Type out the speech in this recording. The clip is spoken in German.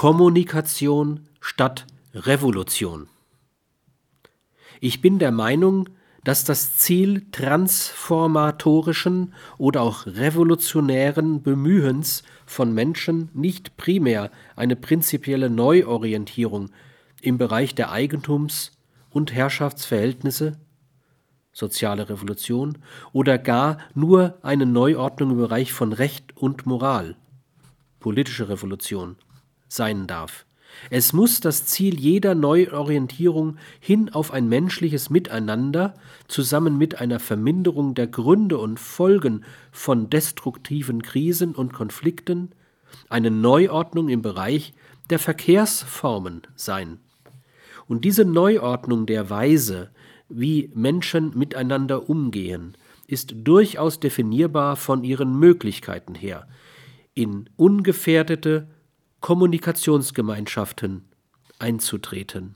Kommunikation statt Revolution. Ich bin der Meinung, dass das Ziel transformatorischen oder auch revolutionären Bemühens von Menschen nicht primär eine prinzipielle Neuorientierung im Bereich der Eigentums- und Herrschaftsverhältnisse, soziale Revolution, oder gar nur eine Neuordnung im Bereich von Recht und Moral, politische Revolution, sein darf. Es muss das Ziel jeder Neuorientierung hin auf ein menschliches Miteinander zusammen mit einer Verminderung der Gründe und Folgen von destruktiven Krisen und Konflikten, eine Neuordnung im Bereich der Verkehrsformen sein. Und diese Neuordnung der Weise, wie Menschen miteinander umgehen, ist durchaus definierbar von ihren Möglichkeiten her, in ungefährdete Kommunikationsgemeinschaften einzutreten